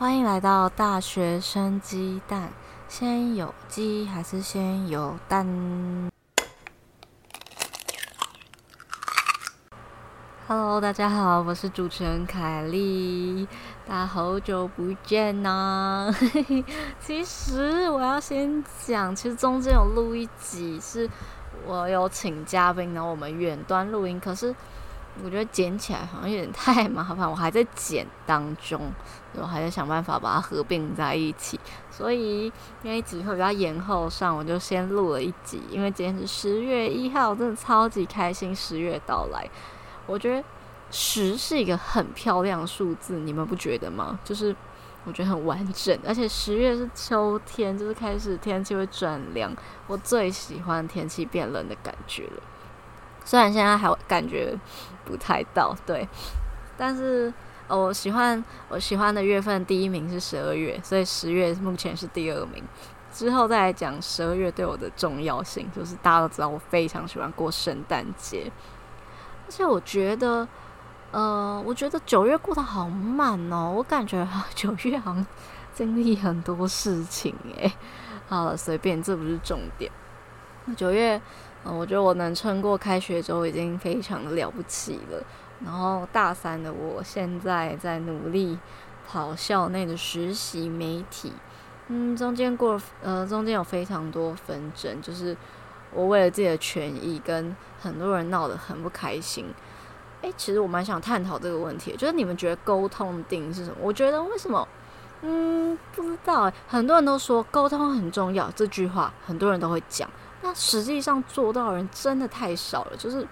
欢迎来到大学生鸡蛋，先有鸡还是先有蛋？Hello，大家好，我是主持人凯莉，大家好久不见呐。其实我要先讲，其实中间有录一集，是我有请嘉宾，然后我们远端录音，可是。我觉得剪起来好像有点太麻烦，我还在剪当中，我还在想办法把它合并在一起，所以那一集会比较延后上，我就先录了一集。因为今天是十月一号，真的超级开心，十月到来。我觉得十是一个很漂亮数字，你们不觉得吗？就是我觉得很完整，而且十月是秋天，就是开始天气会转凉，我最喜欢天气变冷的感觉了。虽然现在还感觉不太到，对，但是我喜欢我喜欢的月份第一名是十二月，所以十月目前是第二名。之后再来讲十二月对我的重要性，就是大家都知道我非常喜欢过圣诞节，而且我觉得，呃，我觉得九月过得好慢哦，我感觉九月好像经历很多事情诶。好了，随便，这不是重点。九月。嗯，我觉得我能撑过开学周已经非常的了不起了。然后大三的我现在在努力跑校内的实习媒体，嗯，中间过呃中间有非常多纷争，就是我为了自己的权益跟很多人闹得很不开心。诶，其实我蛮想探讨这个问题，就是你们觉得沟通定是什么？我觉得为什么？嗯，不知道诶，很多人都说沟通很重要，这句话很多人都会讲。那实际上做到的人真的太少了。就是，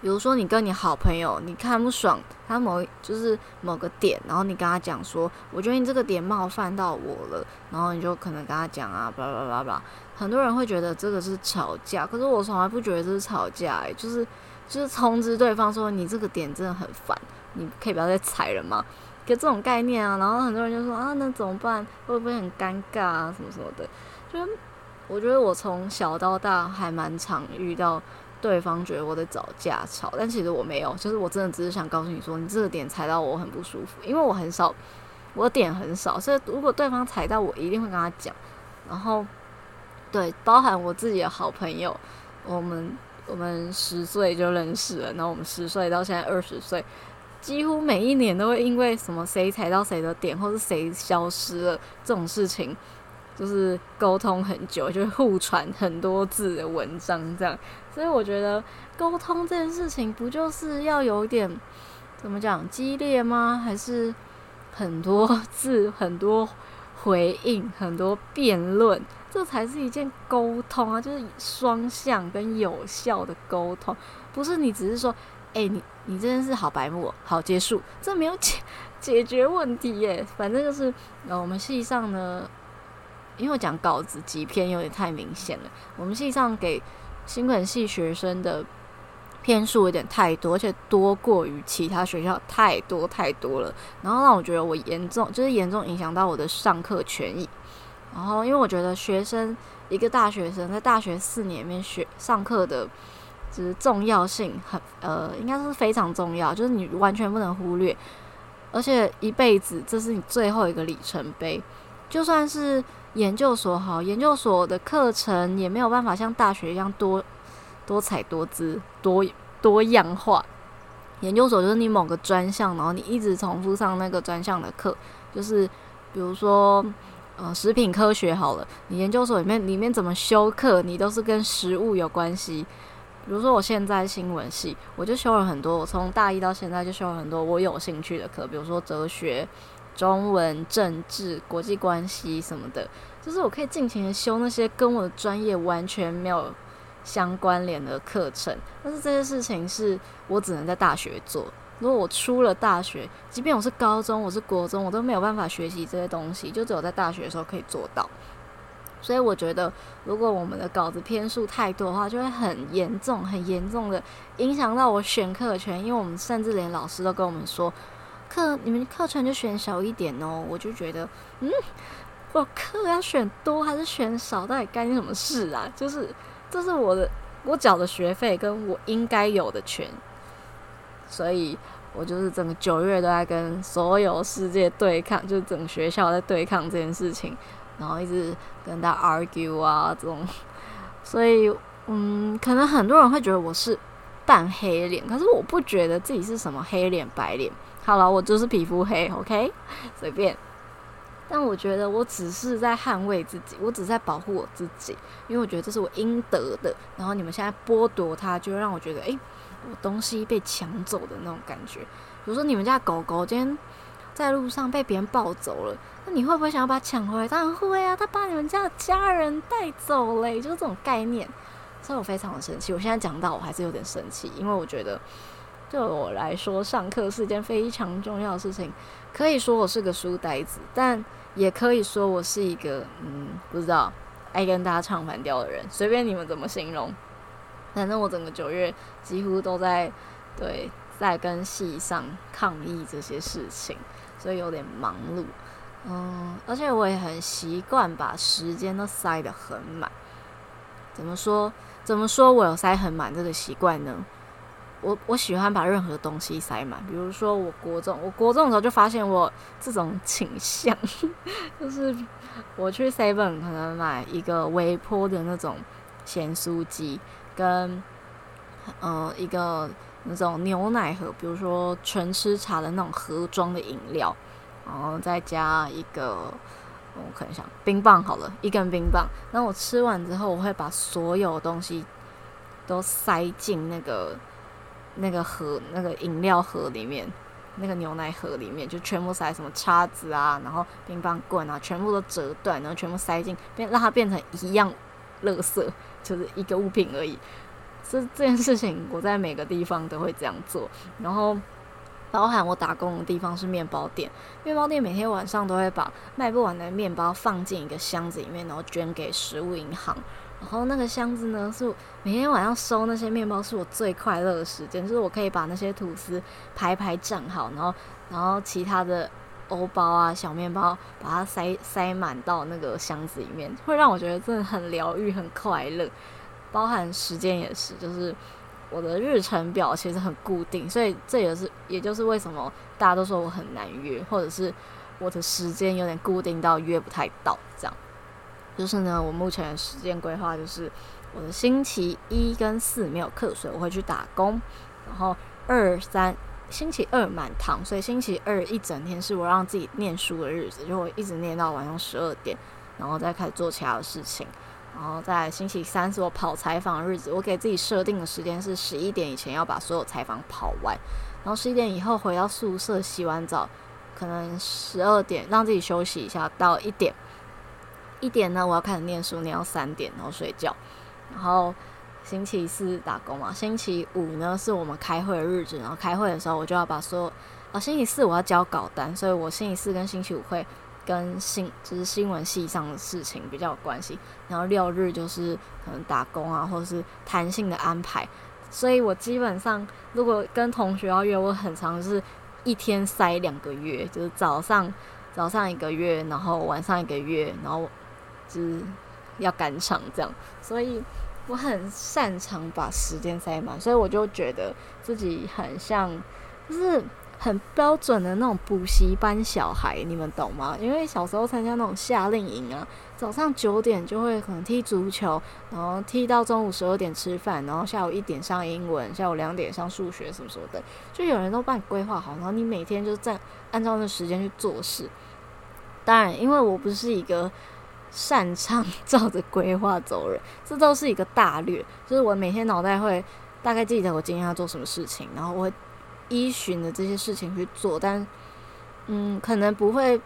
比如说你跟你好朋友，你看不爽他某就是某个点，然后你跟他讲说，我觉得你这个点冒犯到我了，然后你就可能跟他讲啊，巴拉巴拉巴拉。很多人会觉得这个是吵架，可是我从来不觉得这是吵架，欸，就是就是通知对方说你这个点真的很烦，你可以不要再踩了吗？可这种概念啊，然后很多人就说啊，那怎么办？会不会很尴尬啊？什么什么的，就。我觉得我从小到大还蛮常遇到对方觉得我在找架吵，但其实我没有，就是我真的只是想告诉你说，你这个点踩到我很不舒服，因为我很少，我点很少，所以如果对方踩到我，一定会跟他讲。然后，对，包含我自己的好朋友，我们我们十岁就认识了，然后我们十岁到现在二十岁，几乎每一年都会因为什么谁踩到谁的点，或是谁消失了这种事情。就是沟通很久，就是互传很多字的文章这样，所以我觉得沟通这件事情不就是要有点怎么讲激烈吗？还是很多字、很多回应、很多辩论，这才是一件沟通啊！就是双向跟有效的沟通，不是你只是说，哎、你你这件事好白目，好结束，这没有解解决问题耶。反正就是，呃，我们系上呢。因为我讲稿子几篇有点太明显了，我们系上给新闻系学生的篇数有点太多，而且多过于其他学校太多太多了，然后让我觉得我严重就是严重影响到我的上课权益。然后因为我觉得学生一个大学生在大学四年里面学上课的，就是重要性很呃，应该是非常重要，就是你完全不能忽略，而且一辈子这是你最后一个里程碑，就算是。研究所好，研究所的课程也没有办法像大学一样多多彩多姿、多多样化。研究所就是你某个专项，然后你一直重复上那个专项的课，就是比如说，呃，食品科学好了，你研究所里面里面怎么修课，你都是跟食物有关系。比如说我现在新闻系，我就修了很多，我从大一到现在就修了很多我有兴趣的课，比如说哲学。中文、政治、国际关系什么的，就是我可以尽情的修那些跟我的专业完全没有相关联的课程。但是这些事情是我只能在大学做。如果我出了大学，即便我是高中、我是国中，我都没有办法学习这些东西，就只有在大学的时候可以做到。所以我觉得，如果我们的稿子篇数太多的话，就会很严重、很严重的影响到我选课权，因为我们甚至连老师都跟我们说。课你们课程就选少一点哦，我就觉得，嗯，我课要选多还是选少，到底干什么事啊？就是这是我的我缴的学费跟我应该有的权，所以我就是整个九月都在跟所有世界对抗，就是整个学校在对抗这件事情，然后一直跟他 argue 啊这种，所以嗯，可能很多人会觉得我是半黑脸，可是我不觉得自己是什么黑脸白脸。好了，我就是皮肤黑，OK，随便。但我觉得我只是在捍卫自己，我只是在保护我自己，因为我觉得这是我应得的。然后你们现在剥夺它，就让我觉得，诶，我东西被抢走的那种感觉。比如说你们家狗狗今天在路上被别人抱走了，那你会不会想要把它抢回来？当然会啊，他把你们家的家人带走嘞，就是这种概念。所以我非常的生气。我现在讲到我还是有点生气，因为我觉得对我来说，上课是件非常重要的事情。可以说我是个书呆子，但也可以说我是一个嗯，不知道爱跟大家唱反调的人，随便你们怎么形容。反正我整个九月几乎都在对在跟系上抗议这些事情，所以有点忙碌。嗯，而且我也很习惯把时间都塞得很满。怎么说？怎么说我有塞很满这个习惯呢？我我喜欢把任何东西塞满，比如说我国中，我国中的时候就发现我这种倾向，就是我去 Seven 可能买一个微波的那种咸酥鸡，跟呃一个那种牛奶盒，比如说纯吃茶的那种盒装的饮料，然后再加一个我看一下冰棒好了，一根冰棒，那我吃完之后，我会把所有东西都塞进那个。那个盒，那个饮料盒里面，那个牛奶盒里面，就全部塞什么叉子啊，然后冰棒棍啊，全部都折断，然后全部塞进，变让它变成一样垃圾，就是一个物品而已。这这件事情，我在每个地方都会这样做。然后，包含我打工的地方是面包店，面包店每天晚上都会把卖不完的面包放进一个箱子里面，然后捐给食物银行。然后那个箱子呢，是每天晚上收那些面包，是我最快乐的时间。就是我可以把那些吐司排排站好，然后然后其他的欧包啊、小面包，把它塞塞满到那个箱子里面，会让我觉得真的很疗愈、很快乐。包含时间也是，就是我的日程表其实很固定，所以这也是也就是为什么大家都说我很难约，或者是我的时间有点固定到约不太到这样。就是呢，我目前的时间规划就是，我的星期一跟四没有课，所以我会去打工。然后二三星期二满堂，所以星期二一整天是我让自己念书的日子，就会一直念到晚上十二点，然后再开始做其他的事情。然后在星期三是我跑采访的日子，我给自己设定的时间是十一点以前要把所有采访跑完，然后十一点以后回到宿舍洗完澡，可能十二点让自己休息一下到一点。一点呢，我要开始念书，念到三点，然后睡觉。然后星期四打工嘛，星期五呢是我们开会的日子，然后开会的时候我就要把所有啊、星期四我要交稿单，所以我星期四跟星期五会跟新就是新闻系上的事情比较有关系。然后六日就是可能打工啊，或者是弹性的安排。所以我基本上如果跟同学要约，我很常是一天塞两个月，就是早上早上一个月，然后晚上一个月，然后。就是要赶场这样，所以我很擅长把时间塞满，所以我就觉得自己很像，就是很标准的那种补习班小孩，你们懂吗？因为小时候参加那种夏令营啊，早上九点就会可能踢足球，然后踢到中午十二点吃饭，然后下午一点上英文，下午两点上数学什么什么的，就有人都帮你规划好，然后你每天就在按照那时间去做事。当然，因为我不是一个。擅长照着规划走人，这都是一个大略。就是我每天脑袋会大概记得我今天要做什么事情，然后我会依循着这些事情去做，但嗯，可能不会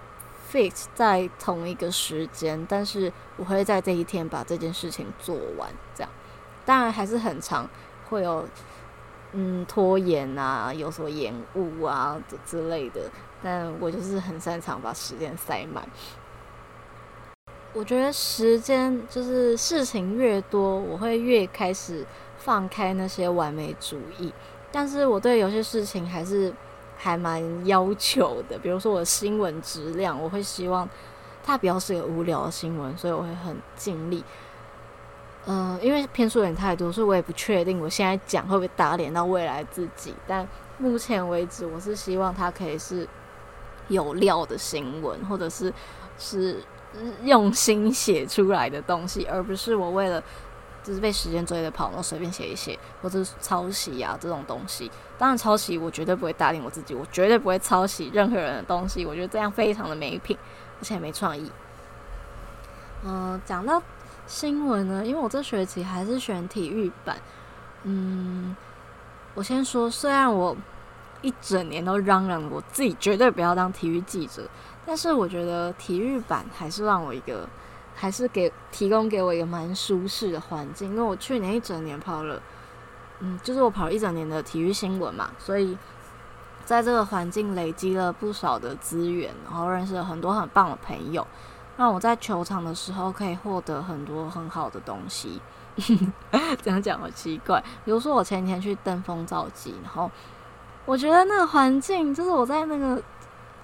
fix 在同一个时间，但是我会在这一天把这件事情做完。这样，当然还是很长，会有嗯拖延啊，有所延误啊之类的，但我就是很擅长把时间塞满。我觉得时间就是事情越多，我会越开始放开那些完美主义。但是我对有些事情还是还蛮要求的，比如说我的新闻质量，我会希望它不要是个无聊的新闻，所以我会很尽力。嗯、因为篇数有点太多，所以我也不确定我现在讲会不会打脸到未来自己。但目前为止，我是希望它可以是有料的新闻，或者是是用心写出来的东西，而不是我为了就是被时间追着跑，然后随便写一写，或者抄袭啊这种东西。当然，抄袭我绝对不会答应我自己，我绝对不会抄袭任何人的东西。我觉得这样非常的没品，而且没创意。嗯、讲到新闻呢，因为我这学期还是选体育版。嗯，我先说，虽然我一整年都嚷嚷我自己绝对不要当体育记者，但是我觉得体育版还是让我一个，还是给提供给我一个蛮舒适的环境，因为我去年一整年跑了。嗯，就是我跑了一整年的体育新闻嘛，所以在这个环境累积了不少的资源，然后认识了很多很棒的朋友，让我在球场的时候可以获得很多很好的东西。这样讲好奇怪，比如说我前天去登峰造极，然后我觉得那个环境，就是我在那个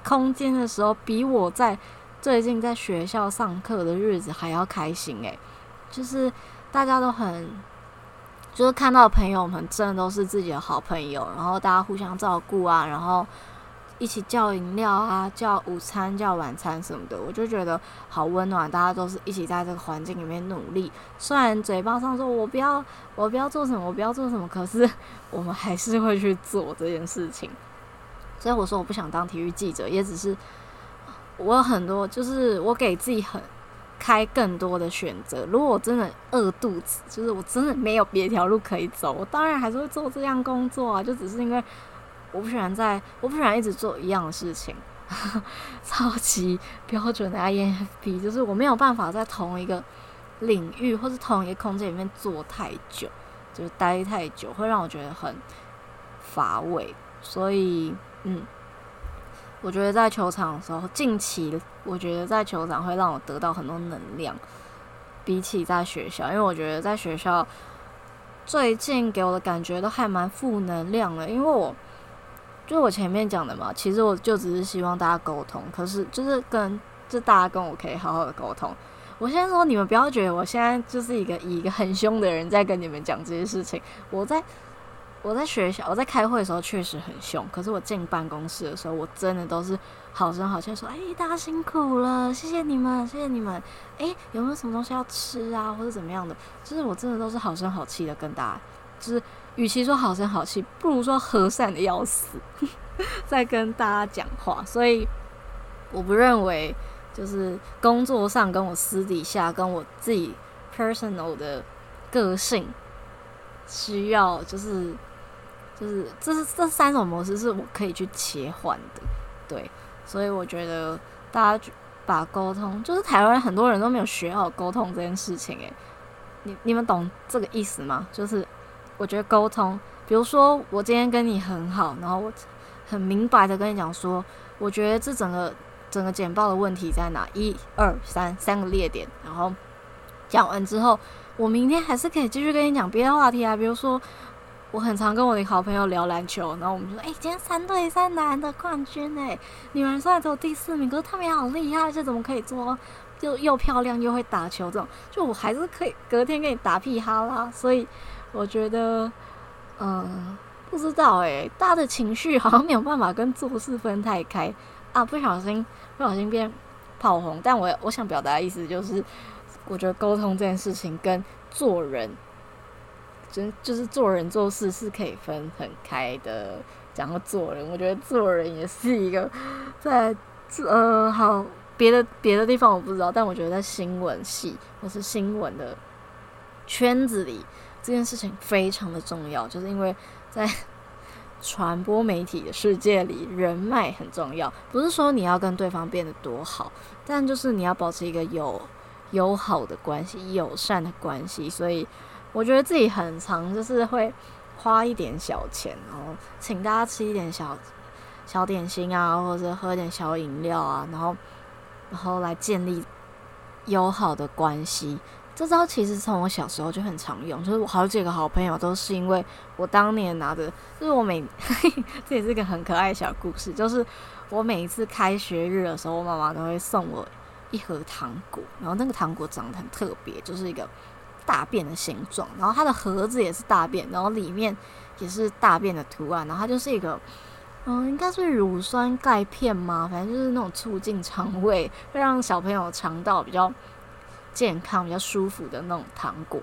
空间的时候，比我在最近在学校上课的日子还要开心诶，就是大家都很。就是看到朋友们真的都是自己的好朋友，然后大家互相照顾啊，然后一起叫饮料啊，叫午餐、叫晚餐什么的，我就觉得好温暖。大家都是一起在这个环境里面努力，虽然嘴巴上说我不要，我不要做什么，我不要做什么，可是我们还是会去做这件事情。所以我说我不想当体育记者，也只是我有很多，就是我给自己很。开更多的选择。如果我真的饿肚子，就是我真的没有别条路可以走，我当然还是会做这样工作啊。就只是因为我不喜欢在，我不喜欢一直做一样的事情。超级标准的 INFP，就是我没有办法在同一个领域或是同一个空间里面做太久，就是待太久会让我觉得很乏味。所以，嗯。我觉得在球场的时候，近期我觉得在球场会让我得到很多能量，比起在学校，因为我觉得在学校最近给我的感觉都还蛮负能量的。因为我就我前面讲的嘛，其实我就只是希望大家沟通，可是就是跟就大家跟我可以好好的沟通。我先说，你们不要觉得我现在就是一个以一个很凶的人在跟你们讲这些事情，我在。我在学校，我在开会的时候确实很凶，可是我进办公室的时候，我真的都是好声好气说：“哎、大家辛苦了，谢谢你们，谢谢你们。欸”哎，有没有什么东西要吃啊，或者怎么样的？就是我真的都是好声好气的跟大家，就是与其说好声好气，不如说和善的要死，在跟大家讲话。所以我不认为就是工作上跟我私底下跟我自己 personal 的个性需要就是。就是这是这三种模式是我可以去切换的，对，所以我觉得大家把沟通，就是台湾很多人都没有学好沟通这件事情，诶，你你们懂这个意思吗？就是我觉得沟通，比如说我今天跟你很好，然后我很明白的跟你讲说，我觉得这整个整个简报的问题在哪，一二三三个列点，然后讲完之后，我明天还是可以继续跟你讲别的话题啊，比如说。我很常跟我的好朋友聊篮球，然后我们就说：“哎、今天三对三男的冠军哎，女人虽然只有第四名，可是他们也好厉害，这怎么可以做？就又漂亮又会打球，这种就我还是可以隔天跟你打屁哈啦。所以我觉得，嗯、不知道哎，大家的情绪好像没有办法跟做事分太开啊，不小心不小心变炮轰。但我我想表达的意思就是，我觉得沟通这件事情跟做人。就就是做人做事是可以分很开的。讲到做人，我觉得做人也是一个在呃好别的别的地方我不知道，但我觉得在新闻系或是新闻的圈子里，这件事情非常的重要。就是因为在 传播媒体的世界里，人脉很重要。不是说你要跟对方变得多好，但就是你要保持一个友友好的关系、友善的关系，所以。我觉得自己很常，就是会花一点小钱，然后请大家吃一点小小点心啊，或者喝点小饮料啊，然后然后来建立友好的关系。这招其实从我小时候就很常用，就是我好几个好朋友都是因为我当年拿的，就是我每 这也是个很可爱的小故事，就是我每一次开学日的时候，我妈妈都会送我一盒糖果，然后那个糖果长得很特别，就是一个。大便的形状，然后它的盒子也是大便，然后里面也是大便的图案，然后它就是一个，嗯，应该是乳酸钙片吗？反正就是那种促进肠胃，会让小朋友肠道比较健康、比较舒服的那种糖果。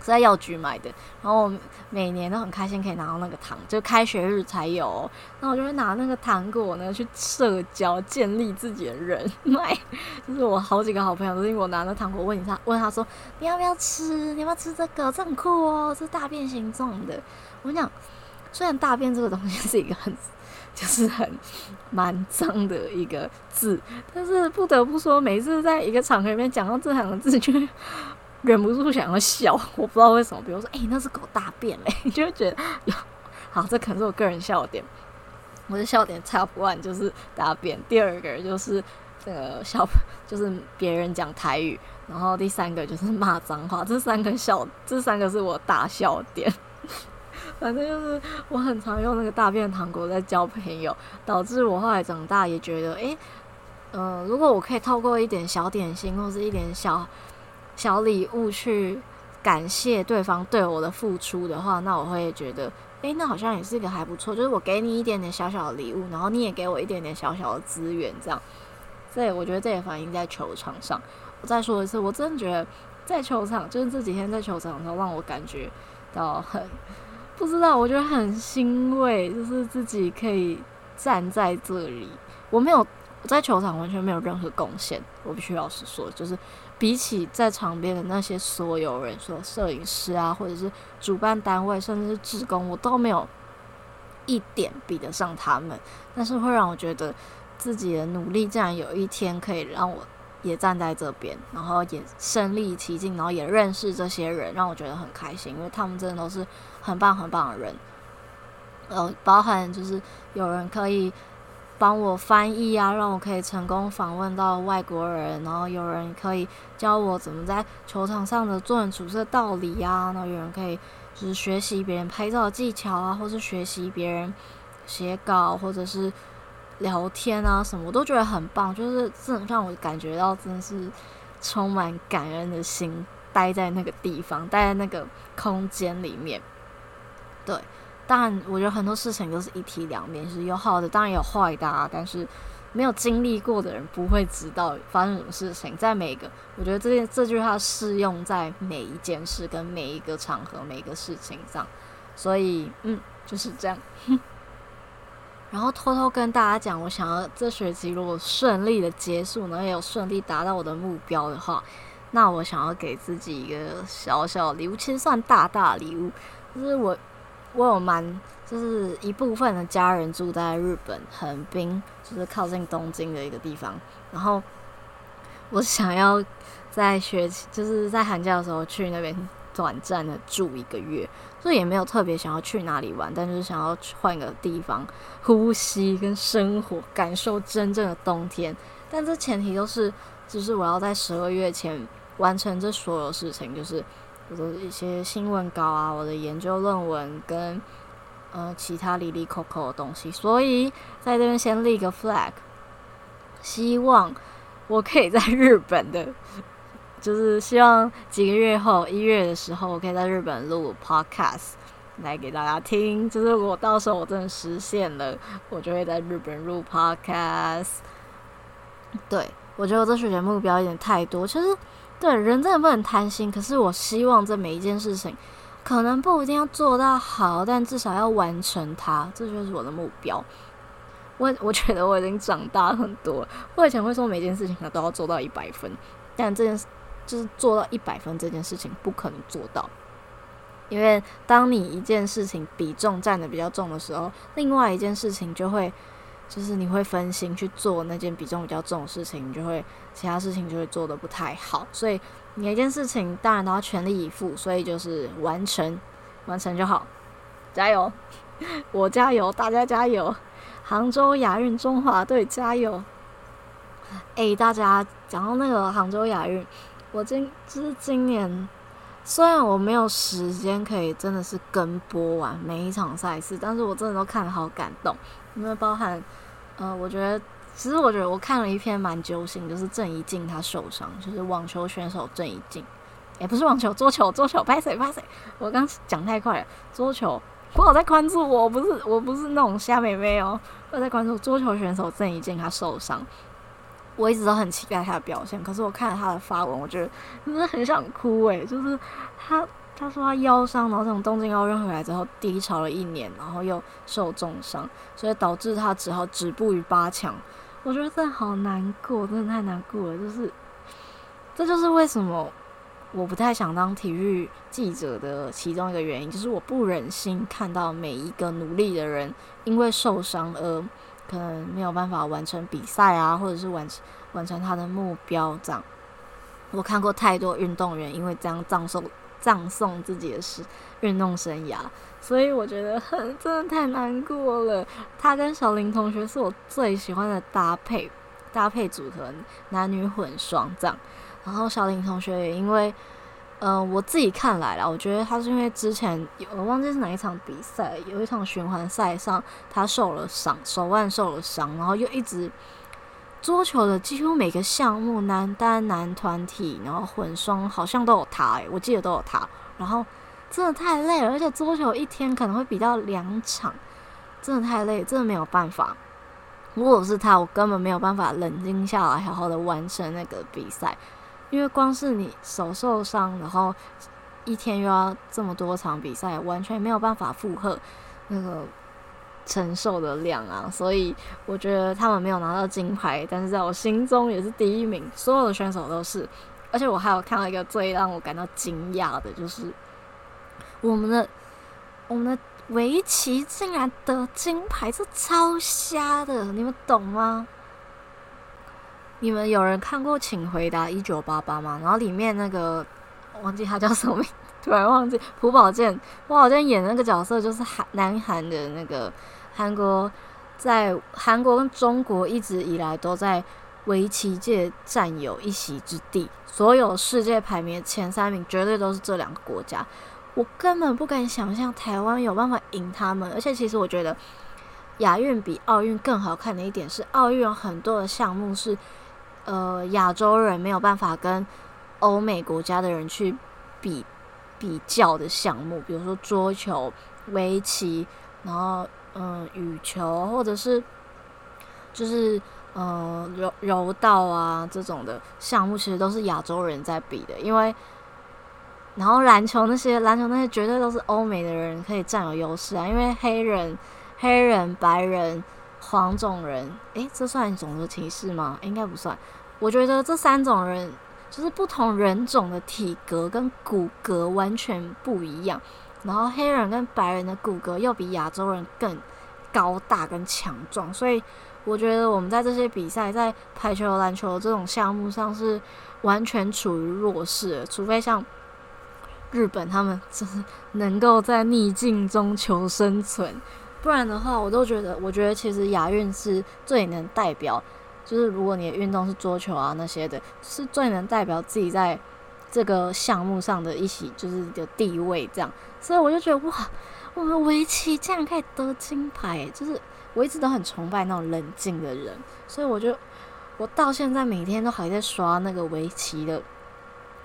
是在药局买的，然后我每年都很开心可以拿到那个糖，就开学日才有哦。然后我就会拿那个糖果呢去社交，建立自己的人 脉。就是我好几个好朋友都是因为我拿那糖果问他，问他说你要不要吃？你要不要吃这个？这很酷哦，是大便形状的。我跟你讲，虽然大便这个东西是一个很就是很蛮脏的一个字，但是不得不说，每次在一个场合里面讲到这两个字，就会。忍不住想要笑，我不知道为什么。比如说，诶、那是狗大便嘞，你 就会觉得好，这可能是我个人笑点。我的笑点 top one 就是大便，第二个就是这个笑，就是别人讲台语，然后第三个就是骂脏话。这三个笑，这三个是我大笑点。反正就是我很常用那个大便糖果在交朋友，导致我后来长大也觉得，诶、嗯、呃，如果我可以透过一点小点心或是一点小。小礼物去感谢对方对我的付出的话，那我会觉得，诶，那好像也是一个还不错。就是我给你一点点小小的礼物，然后你也给我一点点小小的资源，这样。所以我觉得这也反映在球场上。我再说一次，我真的觉得在球场，就是这几天在球场的时候，让我感觉到很不知道，我觉得很欣慰，就是自己可以站在这里。我没有我在球场完全没有任何贡献，我必须老实说，就是。比起在场边的那些所有人，说摄影师啊，或者是主办单位，甚至是职工，我都没有一点比得上他们。但是会让我觉得自己的努力，竟然有一天可以让我也站在这边，然后也身历其境，然后也认识这些人，让我觉得很开心，因为他们真的都是很棒很棒的人。呃，包含就是有人可以。帮我翻译啊，让我可以成功访问到外国人，然后有人可以教我怎么在球场上的做人处事的道理啊，然后有人可以就是学习别人拍照的技巧啊，或是学习别人写稿，或者是聊天啊什么，我都觉得很棒，就是这让我感觉到真的是充满感恩的心，待在那个地方，待在那个空间里面，对。当然，我觉得很多事情都是一体两面，是有好的，当然有坏的啊。但是没有经历过的人不会知道发生什么事情。在每个，我觉得这件这句话适用在每一件事跟每一个场合、每一个事情上。所以，嗯，就是这样。然后偷偷跟大家讲，我想要这学期如果顺利的结束，然后也有顺利达到我的目标的话，那我想要给自己一个小小礼物，其实算大大礼物，就是我。我有蛮，就是一部分的家人住在日本横滨，就是靠近东京的一个地方。然后我想要在学期，就是在寒假的时候去那边短暂的住一个月，所以也没有特别想要去哪里玩，但是想要去换个地方呼吸跟生活，感受真正的冬天。但这前提都是，就是我要在十二月前完成这所有事情，就是。我的一些新闻稿啊，我的研究论文跟呃其他哩哩抠抠的东西，所以在这边先立个 flag，希望我可以在日本的，就是希望几个月后一月的时候，我可以在日本录 podcast 来给大家听。就是我到时候我真的实现了，我就会在日本录 podcast。对，我觉得我这学期目标有点太多，其实。对，人真的不能贪心。可是我希望这每一件事情，可能不一定要做到好，但至少要完成它，这就是我的目标。我我觉得我已经长大很多。我以前会说每件事情都要做到一百分，但这件事就是做到一百分这件事情不可能做到，因为当你一件事情比重占得比较重的时候，另外一件事情就会。就是你会分心去做那件比重比较重的事情，你就会其他事情就会做得不太好。所以每一件事情当然都要全力以赴，所以就是完成，完成就好，加油！我加油，大家加油！杭州亚运中华队加油！诶，大家讲到那个杭州亚运，我今就是今年，虽然我没有时间可以真的是跟播完每一场赛事，但是我真的都看得好感动。因为包含，呃，我觉得，其实我觉得我看了一篇蛮揪心，就是郑怡静她受伤，就是网球选手郑怡静，也、不是网球，桌球，桌球，拍谁拍谁？我刚讲太快了，桌球，我有在关注我，不是我不是那种瞎妹妹哦，我在关注桌球选手郑怡静，她受伤，我一直都很期待她的表现，可是我看了她的发文，我觉得真的很想哭诶、就是她他说他腰伤，然后从东京奥运回来之后低潮了一年，然后又受重伤，所以导致他只好止步于八强，我觉得真的好难过，真的太难过了，就是这就是为什么。我不太想当体育记者的其中一个原因，就是我不忍心看到每一个努力的人因为受伤而可能没有办法完成比赛啊，或者是完成完成他的目标。这样，我看过太多运动员因为这样葬送葬送自己的是运动生涯，所以我觉得很真的太难过了。他跟小林同学是我最喜欢的搭配搭配组合，男女混双这样。然后小林同学也因为，嗯、我自己看来啦，我觉得他是因为之前有我忘记是哪一场比赛，有一场循环赛上他受了伤，手腕受了伤，然后又一直桌球的几乎每个项目，男单、男团体，然后混双好像都有他，诶，我记得都有他。然后真的太累了，而且桌球一天可能会比到两场，真的太累，真的没有办法。如果是他，我根本没有办法冷静下来，好好的完成那个比赛。因为光是你手受伤，然后一天又要这么多场比赛，完全没有办法负荷那个承受的量啊！所以我觉得他们没有拿到金牌，但是在我心中也是第一名，所有的选手都是。而且我还有看到一个最让我感到惊讶的，就是我们的我们的围棋竟然得金牌，这超瞎的，你们懂吗？你们有人看过《请回答一九八八》吗？然后里面那个忘记他叫什么名，突然忘记朴宝剑，朴宝剑演那个角色就是韩南韩的那个韩国，在韩国跟中国一直以来都在围棋界占有一席之地，所有世界排名前三名绝对都是这两个国家。我根本不敢想象台湾有办法赢他们，而且其实我觉得亚运比奥运更好看的一点是，奥运有很多的项目是。呃，亚洲人没有办法跟欧美国家的人去比比较的项目，比如说桌球、围棋，然后嗯、羽球，或者是就是嗯、柔柔道啊这种的项目，其实都是亚洲人在比的。因为然后篮球那些篮球那些绝对都是欧美的人可以占有优势啊，因为黑人、黑人、白人、黄种人，诶，这算种族歧视吗？应该不算。我觉得这三种人就是不同人种的体格跟骨骼完全不一样，然后黑人跟白人的骨骼又比亚洲人更高大跟强壮，所以我觉得我们在这些比赛，在排球、篮球这种项目上是完全处于弱势，除非像日本他们真是能够在逆境中求生存，不然的话，我都觉得，我觉得其实亚运是最能代表。就是如果你的运动是桌球啊那些的，是最能代表自己在这个项目上的一席，就是的地位这样。所以我就觉得哇，我们围棋竟然可以得金牌，就是我一直都很崇拜那种冷静的人。所以我就我到现在每天都还在刷那个围棋的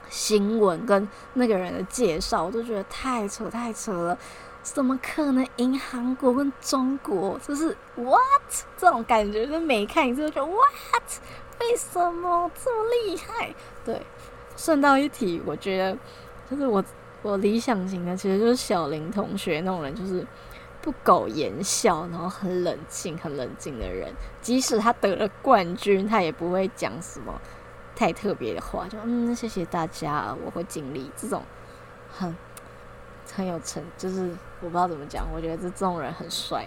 新闻跟那个人的介绍，我都觉得太扯太扯了。怎么可能赢韩国跟中国？就是 what 这种感觉，就每看一次就觉得 what？为什么这么厉害？对，顺道一提，我觉得就是我我理想型的其实就是小林同学那种人，就是不苟言笑，然后很冷静、很冷静的人。即使他得了冠军，他也不会讲什么太特别的话，就嗯，谢谢大家，我会尽力。这种很。很有成，就是我不知道怎么讲，我觉得这这种人很帅。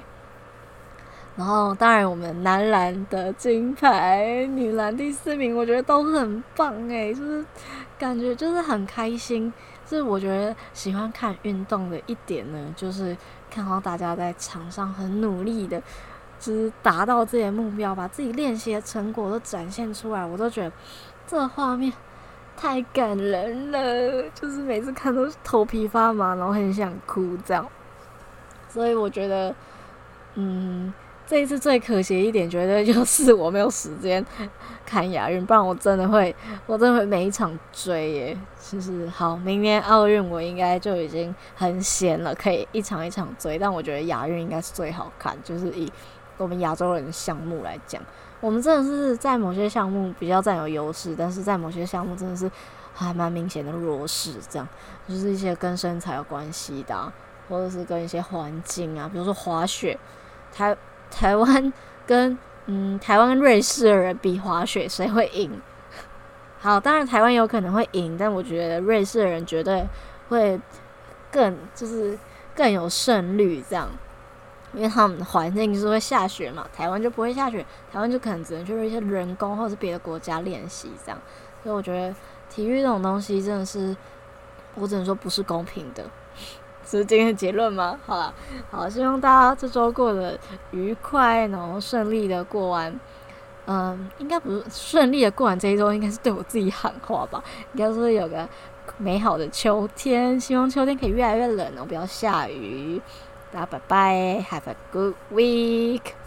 然后当然我们男篮的金牌，女篮第四名，我觉得都很棒诶，就是感觉就是很开心。就是我觉得喜欢看运动的一点呢，就是看到大家在场上很努力的，就是达到自己的目标，把自己练习的成果都展现出来，我都觉得这画面。太感人了，就是每次看都是头皮发麻，然后很想哭这样。所以我觉得，嗯，这一次最可惜一点，绝对就是我没有时间看亚运，不然我真的会，我真的会每一场追耶。其实好，明年奥运我应该就已经很闲了，可以一场一场追。但我觉得亚运应该是最好看，就是以我们亚洲人的项目来讲，我们真的是在某些项目比较占有优势，但是在某些项目真的是还蛮明显的弱势。这样就是一些跟身材有关系的，或者是跟一些环境啊，比如说滑雪，台。台湾跟嗯，台湾跟瑞士的人比滑雪，谁会赢？好，当然台湾有可能会赢，但我觉得瑞士的人绝对会更就是更有胜率这样，因为他们的环境就是会下雪嘛，台湾就不会下雪，台湾就可能只能去一些人工或者是别的国家练习这样，所以我觉得体育这种东西真的是，我只能说不是公平的。这是今天的结论吗？好了，好，希望大家这周过得愉快，然后顺利的过完。嗯，应该不是顺利的过完这一周，应该是对我自己喊话吧。应该说有个美好的秋天，希望秋天可以越来越冷然后，不要下雨。大家拜拜，Have a good week。